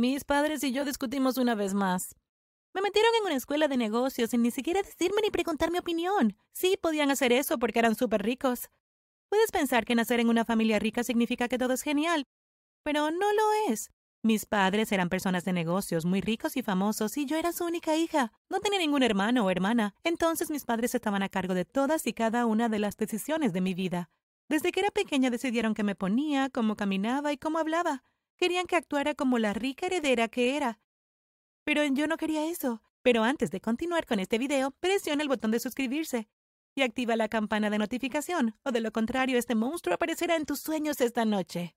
Mis padres y yo discutimos una vez más. Me metieron en una escuela de negocios sin ni siquiera decirme ni preguntar mi opinión. Sí, podían hacer eso porque eran súper ricos. Puedes pensar que nacer en una familia rica significa que todo es genial, pero no lo es. Mis padres eran personas de negocios, muy ricos y famosos, y yo era su única hija. No tenía ningún hermano o hermana. Entonces mis padres estaban a cargo de todas y cada una de las decisiones de mi vida. Desde que era pequeña decidieron qué me ponía, cómo caminaba y cómo hablaba. Querían que actuara como la rica heredera que era. Pero yo no quería eso. Pero antes de continuar con este video, presiona el botón de suscribirse y activa la campana de notificación, o de lo contrario este monstruo aparecerá en tus sueños esta noche.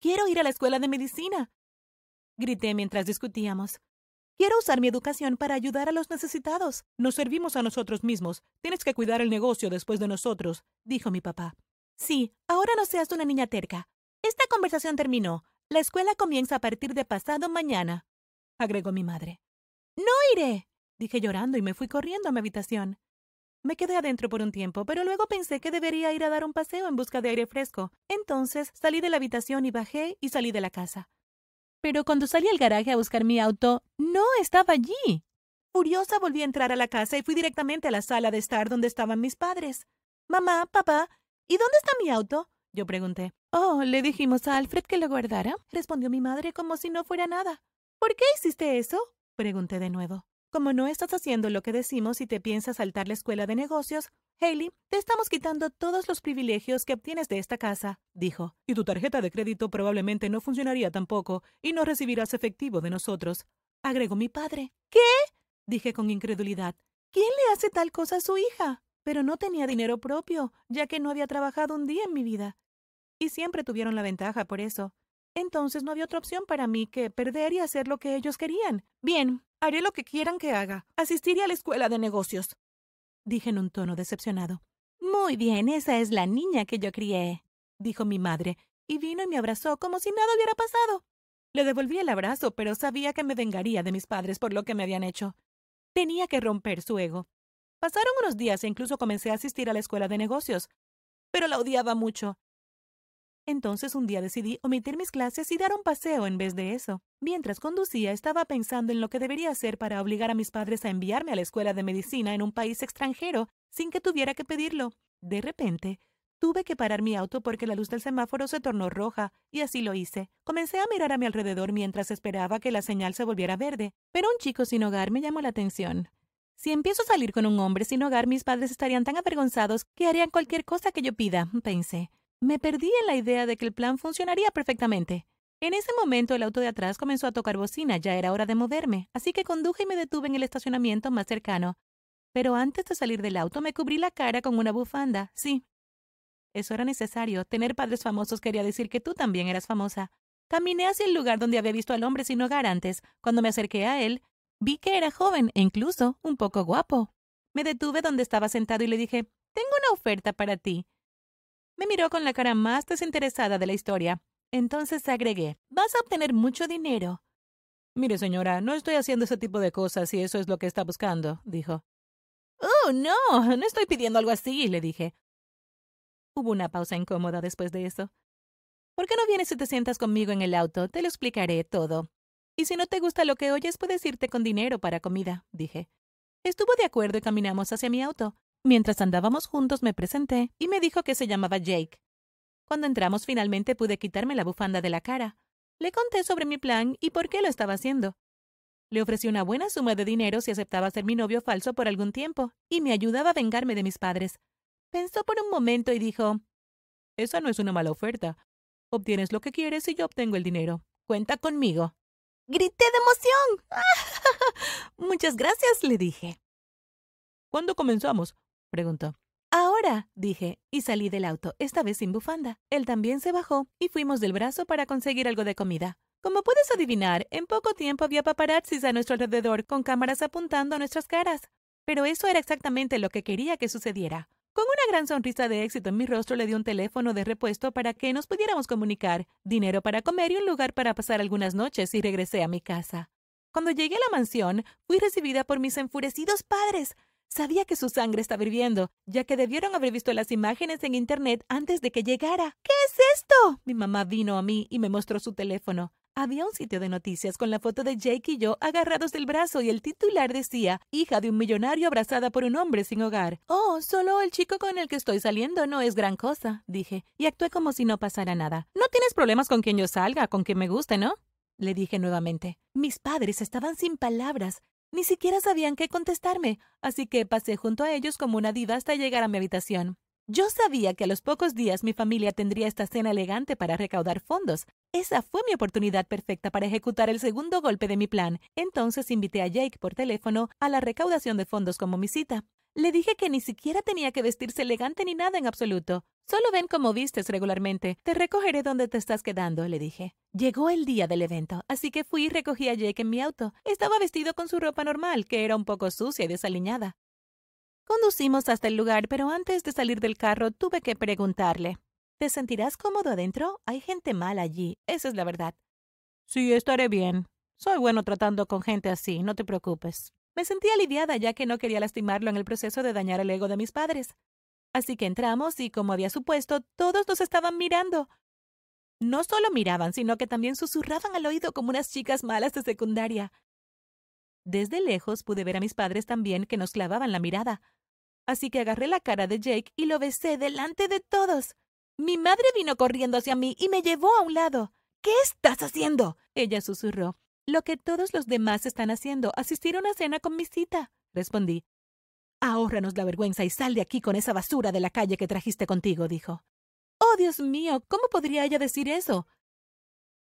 Quiero ir a la escuela de medicina. Grité mientras discutíamos. Quiero usar mi educación para ayudar a los necesitados. Nos servimos a nosotros mismos. Tienes que cuidar el negocio después de nosotros, dijo mi papá. Sí, ahora no seas una niña terca. Esta conversación terminó. La escuela comienza a partir de pasado mañana, agregó mi madre. No iré, dije llorando y me fui corriendo a mi habitación. Me quedé adentro por un tiempo, pero luego pensé que debería ir a dar un paseo en busca de aire fresco. Entonces salí de la habitación y bajé y salí de la casa. Pero cuando salí al garaje a buscar mi auto, no estaba allí. Furiosa volví a entrar a la casa y fui directamente a la sala de estar donde estaban mis padres. Mamá, papá, ¿y dónde está mi auto? Yo pregunté. Oh, le dijimos a Alfred que lo guardara, respondió mi madre como si no fuera nada. ¿Por qué hiciste eso? pregunté de nuevo. Como no estás haciendo lo que decimos y te piensas saltar la escuela de negocios, Haley, te estamos quitando todos los privilegios que obtienes de esta casa, dijo. Y tu tarjeta de crédito probablemente no funcionaría tampoco, y no recibirás efectivo de nosotros, agregó mi padre. ¿Qué? dije con incredulidad. ¿Quién le hace tal cosa a su hija? Pero no tenía dinero propio, ya que no había trabajado un día en mi vida. Y siempre tuvieron la ventaja por eso. Entonces no había otra opción para mí que perder y hacer lo que ellos querían. Bien, Haré lo que quieran que haga. Asistiré a la escuela de negocios. Dije en un tono decepcionado. Muy bien, esa es la niña que yo crié, dijo mi madre, y vino y me abrazó como si nada hubiera pasado. Le devolví el abrazo, pero sabía que me vengaría de mis padres por lo que me habían hecho. Tenía que romper su ego. Pasaron unos días e incluso comencé a asistir a la escuela de negocios, pero la odiaba mucho. Entonces un día decidí omitir mis clases y dar un paseo en vez de eso. Mientras conducía estaba pensando en lo que debería hacer para obligar a mis padres a enviarme a la escuela de medicina en un país extranjero sin que tuviera que pedirlo. De repente, tuve que parar mi auto porque la luz del semáforo se tornó roja, y así lo hice. Comencé a mirar a mi alrededor mientras esperaba que la señal se volviera verde, pero un chico sin hogar me llamó la atención. Si empiezo a salir con un hombre sin hogar, mis padres estarían tan avergonzados que harían cualquier cosa que yo pida, pensé. Me perdí en la idea de que el plan funcionaría perfectamente. En ese momento el auto de atrás comenzó a tocar bocina, ya era hora de moverme, así que conduje y me detuve en el estacionamiento más cercano. Pero antes de salir del auto me cubrí la cara con una bufanda, sí. Eso era necesario. Tener padres famosos quería decir que tú también eras famosa. Caminé hacia el lugar donde había visto al hombre sin hogar antes. Cuando me acerqué a él, vi que era joven e incluso un poco guapo. Me detuve donde estaba sentado y le dije, Tengo una oferta para ti. Me miró con la cara más desinteresada de la historia. Entonces agregué, vas a obtener mucho dinero. Mire, señora, no estoy haciendo ese tipo de cosas si eso es lo que está buscando, dijo. Oh, no, no estoy pidiendo algo así, le dije. Hubo una pausa incómoda después de eso. ¿Por qué no vienes y te sientas conmigo en el auto? Te lo explicaré todo. Y si no te gusta lo que oyes, puedes irte con dinero para comida, dije. Estuvo de acuerdo y caminamos hacia mi auto. Mientras andábamos juntos me presenté y me dijo que se llamaba Jake. Cuando entramos finalmente pude quitarme la bufanda de la cara. Le conté sobre mi plan y por qué lo estaba haciendo. Le ofrecí una buena suma de dinero si aceptaba ser mi novio falso por algún tiempo, y me ayudaba a vengarme de mis padres. Pensó por un momento y dijo Esa no es una mala oferta. Obtienes lo que quieres y yo obtengo el dinero. Cuenta conmigo. Grité de emoción. Muchas gracias, le dije. ¿Cuándo comenzamos? preguntó. Ahora, dije, y salí del auto, esta vez sin bufanda. Él también se bajó y fuimos del brazo para conseguir algo de comida. Como puedes adivinar, en poco tiempo había paparazzis a nuestro alrededor con cámaras apuntando a nuestras caras. Pero eso era exactamente lo que quería que sucediera. Con una gran sonrisa de éxito en mi rostro le di un teléfono de repuesto para que nos pudiéramos comunicar, dinero para comer y un lugar para pasar algunas noches y regresé a mi casa. Cuando llegué a la mansión, fui recibida por mis enfurecidos padres, Sabía que su sangre estaba hirviendo, ya que debieron haber visto las imágenes en Internet antes de que llegara. ¿Qué es esto? Mi mamá vino a mí y me mostró su teléfono. Había un sitio de noticias con la foto de Jake y yo agarrados del brazo y el titular decía, hija de un millonario abrazada por un hombre sin hogar. Oh, solo el chico con el que estoy saliendo no es gran cosa, dije, y actué como si no pasara nada. No tienes problemas con quien yo salga, con quien me guste, ¿no? Le dije nuevamente. Mis padres estaban sin palabras. Ni siquiera sabían qué contestarme, así que pasé junto a ellos como una diva hasta llegar a mi habitación. Yo sabía que a los pocos días mi familia tendría esta cena elegante para recaudar fondos. Esa fue mi oportunidad perfecta para ejecutar el segundo golpe de mi plan. Entonces invité a Jake por teléfono a la recaudación de fondos como mi cita. Le dije que ni siquiera tenía que vestirse elegante ni nada en absoluto. Solo ven cómo vistes regularmente. Te recogeré donde te estás quedando, le dije. Llegó el día del evento, así que fui y recogí a Jake en mi auto. Estaba vestido con su ropa normal, que era un poco sucia y desaliñada. Conducimos hasta el lugar, pero antes de salir del carro tuve que preguntarle. ¿Te sentirás cómodo adentro? Hay gente mala allí, esa es la verdad. Sí, estaré bien. Soy bueno tratando con gente así, no te preocupes. Me sentí aliviada ya que no quería lastimarlo en el proceso de dañar el ego de mis padres. Así que entramos y, como había supuesto, todos nos estaban mirando. No solo miraban, sino que también susurraban al oído como unas chicas malas de secundaria. Desde lejos pude ver a mis padres también que nos clavaban la mirada así que agarré la cara de Jake y lo besé delante de todos. Mi madre vino corriendo hacia mí y me llevó a un lado. ¿Qué estás haciendo? Ella susurró. Lo que todos los demás están haciendo, asistir a una cena con mi cita, respondí. Ahórranos la vergüenza y sal de aquí con esa basura de la calle que trajiste contigo, dijo. Oh, Dios mío, ¿cómo podría ella decir eso?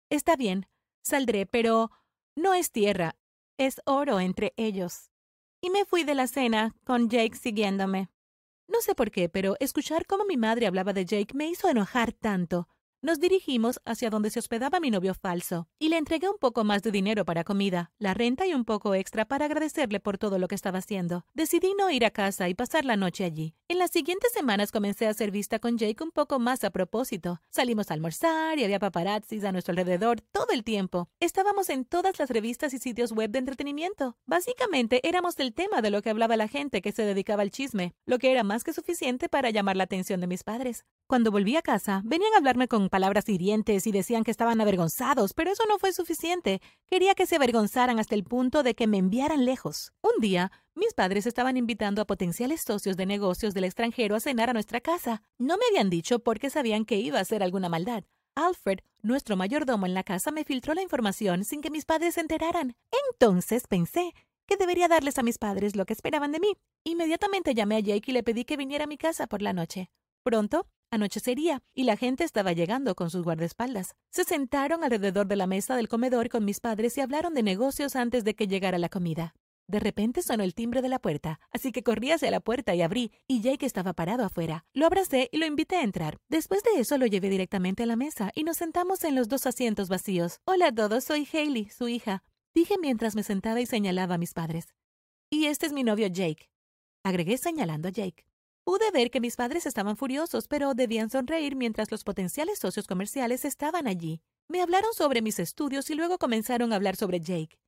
Está bien, saldré, pero no es tierra, es oro entre ellos y me fui de la cena, con Jake siguiéndome. No sé por qué, pero escuchar cómo mi madre hablaba de Jake me hizo enojar tanto. Nos dirigimos hacia donde se hospedaba mi novio falso, y le entregué un poco más de dinero para comida, la renta y un poco extra para agradecerle por todo lo que estaba haciendo. Decidí no ir a casa y pasar la noche allí. En las siguientes semanas comencé a hacer vista con Jake un poco más a propósito. Salimos a almorzar y había paparazzis a nuestro alrededor todo el tiempo. Estábamos en todas las revistas y sitios web de entretenimiento. Básicamente éramos el tema de lo que hablaba la gente que se dedicaba al chisme, lo que era más que suficiente para llamar la atención de mis padres. Cuando volví a casa, venían a hablarme con palabras hirientes y decían que estaban avergonzados, pero eso no fue suficiente. Quería que se avergonzaran hasta el punto de que me enviaran lejos. Un día, mis padres estaban invitando a potenciales socios de negocios del extranjero a cenar a nuestra casa. No me habían dicho porque sabían que iba a hacer alguna maldad. Alfred, nuestro mayordomo en la casa, me filtró la información sin que mis padres se enteraran. Entonces pensé que debería darles a mis padres lo que esperaban de mí. Inmediatamente llamé a Jake y le pedí que viniera a mi casa por la noche. Pronto, Anochecería, y la gente estaba llegando con sus guardaespaldas. Se sentaron alrededor de la mesa del comedor con mis padres y hablaron de negocios antes de que llegara la comida. De repente sonó el timbre de la puerta, así que corrí hacia la puerta y abrí, y Jake estaba parado afuera. Lo abracé y lo invité a entrar. Después de eso lo llevé directamente a la mesa y nos sentamos en los dos asientos vacíos. Hola a todos, soy Hailey, su hija, dije mientras me sentaba y señalaba a mis padres. Y este es mi novio Jake, agregué señalando a Jake. Pude ver que mis padres estaban furiosos, pero debían sonreír mientras los potenciales socios comerciales estaban allí. Me hablaron sobre mis estudios y luego comenzaron a hablar sobre Jake.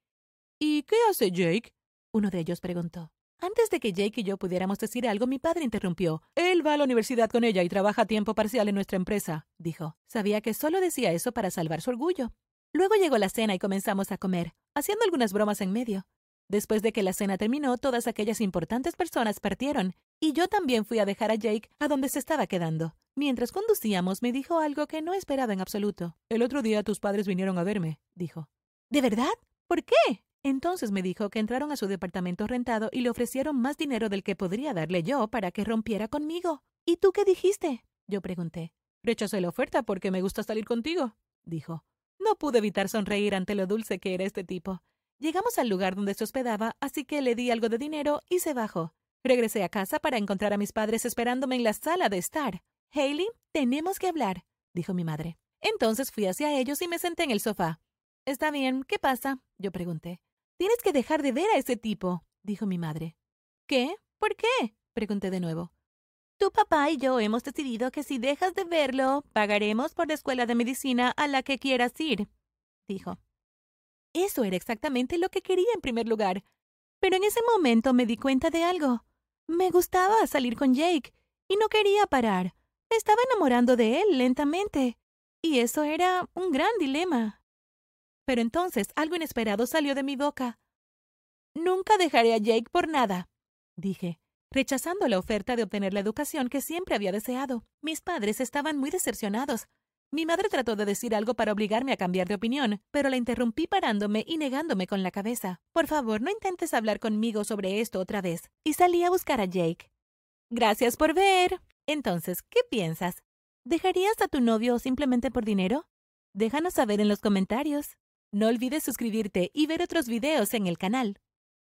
¿Y qué hace Jake? Uno de ellos preguntó. Antes de que Jake y yo pudiéramos decir algo, mi padre interrumpió. Él va a la universidad con ella y trabaja a tiempo parcial en nuestra empresa, dijo. Sabía que solo decía eso para salvar su orgullo. Luego llegó la cena y comenzamos a comer, haciendo algunas bromas en medio. Después de que la cena terminó, todas aquellas importantes personas partieron, y yo también fui a dejar a Jake a donde se estaba quedando. Mientras conducíamos, me dijo algo que no esperaba en absoluto. El otro día tus padres vinieron a verme, dijo. ¿De verdad? ¿Por qué? Entonces me dijo que entraron a su departamento rentado y le ofrecieron más dinero del que podría darle yo para que rompiera conmigo. ¿Y tú qué dijiste? Yo pregunté. Rechacé la oferta porque me gusta salir contigo, dijo. No pude evitar sonreír ante lo dulce que era este tipo. Llegamos al lugar donde se hospedaba, así que le di algo de dinero y se bajó. Regresé a casa para encontrar a mis padres esperándome en la sala de estar. Haley, tenemos que hablar, dijo mi madre. Entonces fui hacia ellos y me senté en el sofá. Está bien, ¿qué pasa? yo pregunté. Tienes que dejar de ver a ese tipo, dijo mi madre. ¿Qué? ¿Por qué? pregunté de nuevo. Tu papá y yo hemos decidido que si dejas de verlo, pagaremos por la escuela de medicina a la que quieras ir, dijo. Eso era exactamente lo que quería en primer lugar. Pero en ese momento me di cuenta de algo. Me gustaba salir con Jake y no quería parar. Me estaba enamorando de él lentamente. Y eso era un gran dilema. Pero entonces algo inesperado salió de mi boca. Nunca dejaré a Jake por nada, dije, rechazando la oferta de obtener la educación que siempre había deseado. Mis padres estaban muy decepcionados. Mi madre trató de decir algo para obligarme a cambiar de opinión, pero la interrumpí parándome y negándome con la cabeza. Por favor, no intentes hablar conmigo sobre esto otra vez. Y salí a buscar a Jake. Gracias por ver. Entonces, ¿qué piensas? ¿Dejarías a tu novio simplemente por dinero? Déjanos saber en los comentarios. No olvides suscribirte y ver otros videos en el canal.